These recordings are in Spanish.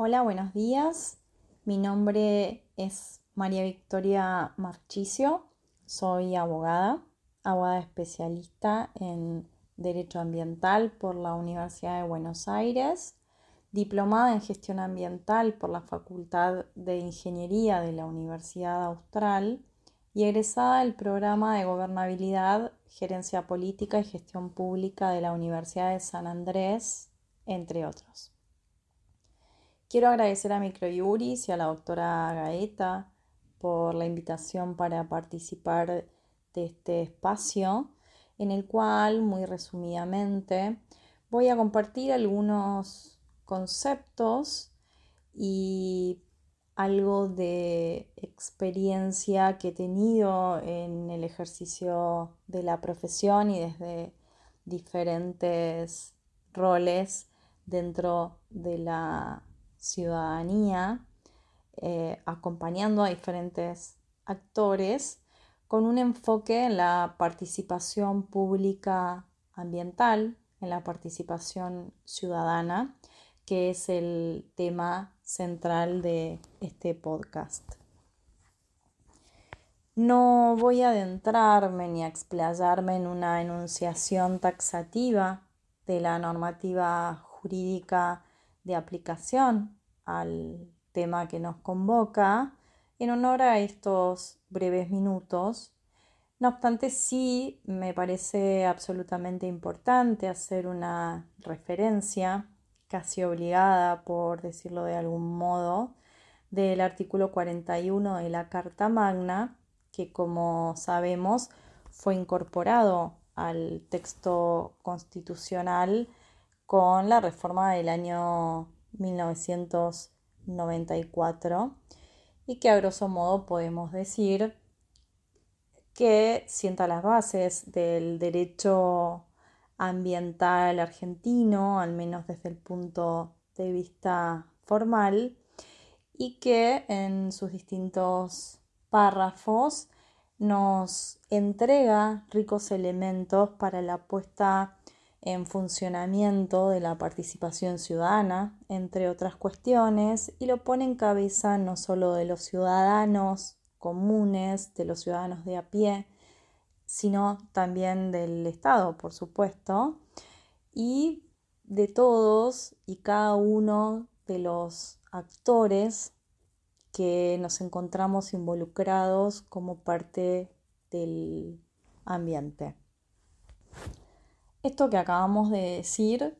Hola, buenos días. Mi nombre es María Victoria Marchicio. Soy abogada, abogada especialista en Derecho Ambiental por la Universidad de Buenos Aires, diplomada en Gestión Ambiental por la Facultad de Ingeniería de la Universidad Austral y egresada del programa de Gobernabilidad, Gerencia Política y Gestión Pública de la Universidad de San Andrés, entre otros. Quiero agradecer a Microjuris y a la doctora Gaeta por la invitación para participar de este espacio en el cual, muy resumidamente, voy a compartir algunos conceptos y algo de experiencia que he tenido en el ejercicio de la profesión y desde diferentes roles dentro de la ciudadanía, eh, acompañando a diferentes actores con un enfoque en la participación pública ambiental, en la participación ciudadana, que es el tema central de este podcast. No voy a adentrarme ni a explayarme en una enunciación taxativa de la normativa jurídica de aplicación al tema que nos convoca en honor a estos breves minutos. No obstante, sí me parece absolutamente importante hacer una referencia casi obligada, por decirlo de algún modo, del artículo 41 de la Carta Magna, que como sabemos fue incorporado al texto constitucional con la reforma del año 1994 y que a grosso modo podemos decir que sienta las bases del derecho ambiental argentino, al menos desde el punto de vista formal, y que en sus distintos párrafos nos entrega ricos elementos para la puesta en funcionamiento de la participación ciudadana, entre otras cuestiones, y lo pone en cabeza no solo de los ciudadanos comunes, de los ciudadanos de a pie, sino también del Estado, por supuesto, y de todos y cada uno de los actores que nos encontramos involucrados como parte del ambiente. Esto que acabamos de decir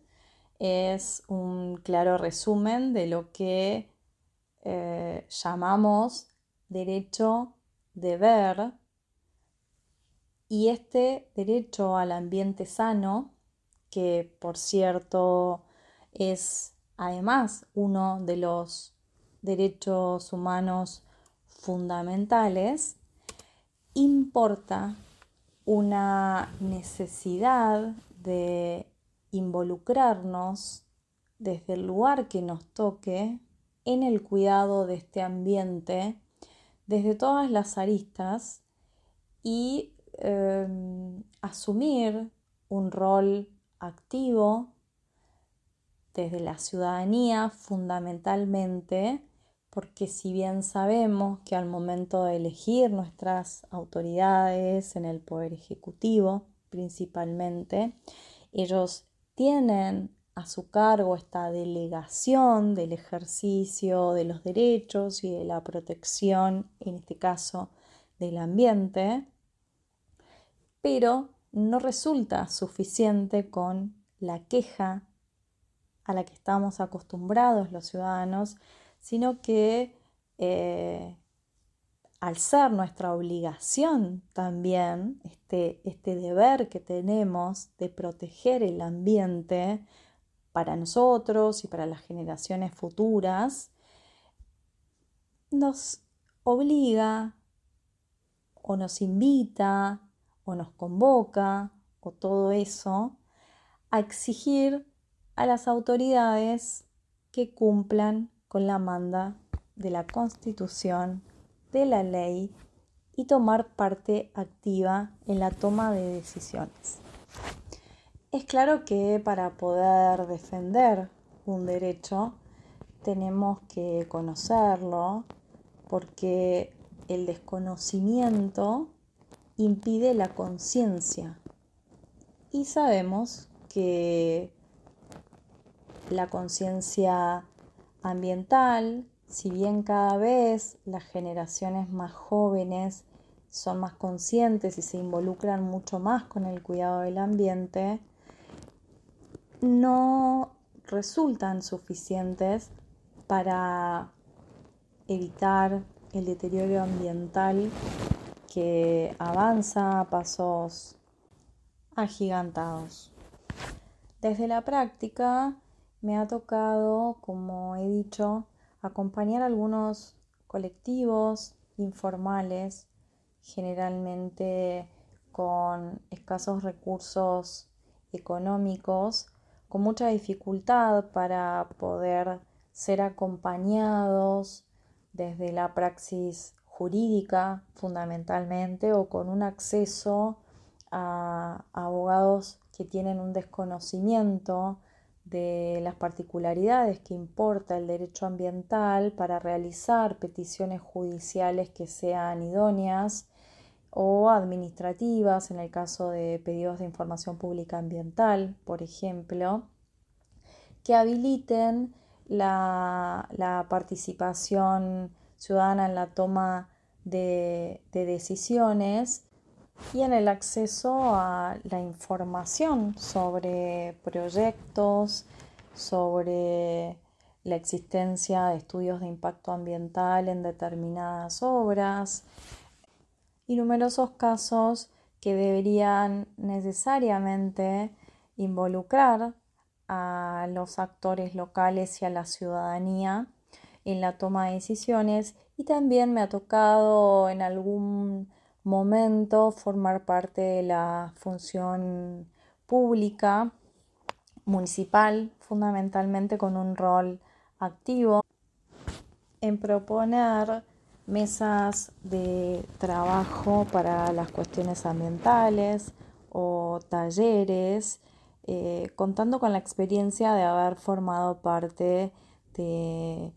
es un claro resumen de lo que eh, llamamos derecho de ver. Y este derecho al ambiente sano, que por cierto es además uno de los derechos humanos fundamentales, importa una necesidad de involucrarnos desde el lugar que nos toque en el cuidado de este ambiente desde todas las aristas y em, asumir un rol activo desde la ciudadanía fundamentalmente porque si bien sabemos que al momento de elegir nuestras autoridades en el poder ejecutivo principalmente, ellos tienen a su cargo esta delegación del ejercicio de los derechos y de la protección, en este caso del ambiente, pero no resulta suficiente con la queja a la que estamos acostumbrados los ciudadanos, sino que eh, al ser nuestra obligación también, este, este deber que tenemos de proteger el ambiente para nosotros y para las generaciones futuras, nos obliga o nos invita o nos convoca o todo eso a exigir a las autoridades que cumplan con la manda de la Constitución de la ley y tomar parte activa en la toma de decisiones. Es claro que para poder defender un derecho tenemos que conocerlo porque el desconocimiento impide la conciencia. Y sabemos que la conciencia ambiental, si bien cada vez las generaciones más jóvenes son más conscientes y se involucran mucho más con el cuidado del ambiente, no resultan suficientes para evitar el deterioro ambiental que avanza a pasos agigantados. Desde la práctica me ha tocado, como he dicho, acompañar a algunos colectivos informales, generalmente con escasos recursos económicos, con mucha dificultad para poder ser acompañados desde la praxis jurídica fundamentalmente o con un acceso a abogados que tienen un desconocimiento de las particularidades que importa el derecho ambiental para realizar peticiones judiciales que sean idóneas o administrativas en el caso de pedidos de información pública ambiental, por ejemplo, que habiliten la, participación ciudadana en la toma de decisiones y en el acceso a la información sobre proyectos, sobre la existencia de estudios de impacto ambiental en determinadas obras y numerosos casos que deberían necesariamente involucrar a los actores locales y a la ciudadanía en la toma de decisiones. Y también me ha tocado en algún momento formar parte de la función pública municipal, fundamentalmente con un rol activo en proponer mesas de trabajo para las cuestiones ambientales o talleres, eh, contando con la experiencia de haber formado parte de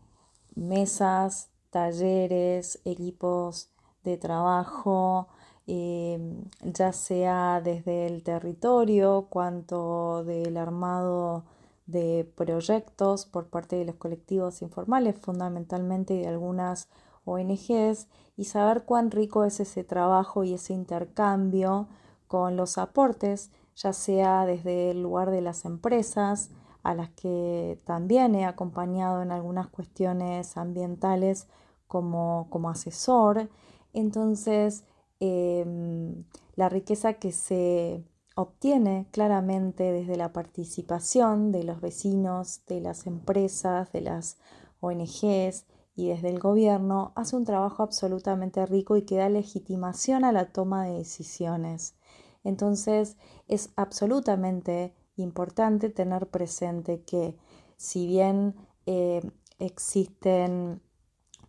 mesas, talleres, equipos de trabajo, em, ya sea desde el territorio, cuanto del armado de proyectos por parte de los colectivos informales, fundamentalmente de algunas ONGs, y saber cuán rico es ese trabajo y ese intercambio con los aportes, ya sea desde el lugar de las empresas, a las que también he acompañado en algunas cuestiones ambientales como, como asesor, entonces, em, la riqueza que se obtiene claramente desde la participación de los vecinos, de las empresas, de las ONGs y desde el gobierno hace un trabajo absolutamente rico y que da legitimación a la toma de decisiones. Entonces es absolutamente importante tener presente que si bien eh, existen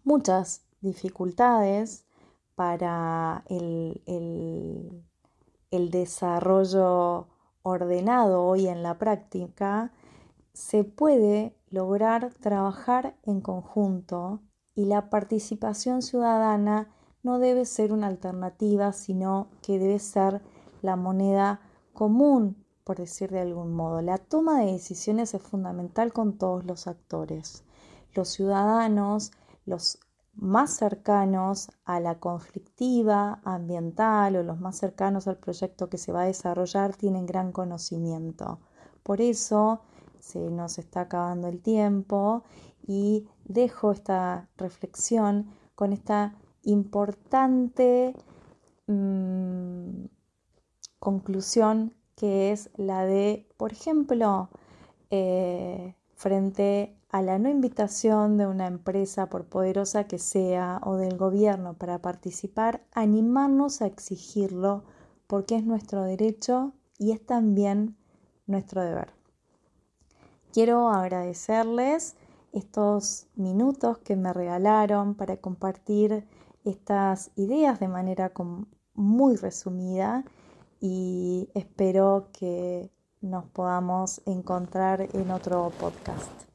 muchas dificultades para el, el, desarrollo ordenado hoy en la práctica, se puede lograr trabajar en conjunto y la participación ciudadana no debe ser una alternativa, sino que debe ser la moneda común, por decir de algún modo. La toma de decisiones es fundamental con todos los actores. Los ciudadanos, los más cercanos a la conflictiva ambiental o los más cercanos al proyecto que se va a desarrollar tienen gran conocimiento. Por eso se nos está acabando el tiempo y dejo esta reflexión con esta importante mm, conclusión que es la de, por ejemplo, eh, frente a la no invitación de una empresa, por poderosa que sea, o del gobierno para participar, animarnos a exigirlo porque es nuestro derecho y es también nuestro deber. Quiero agradecerles estos minutos que me regalaron para compartir estas ideas de manera muy resumida y espero que nos podamos encontrar en otro podcast.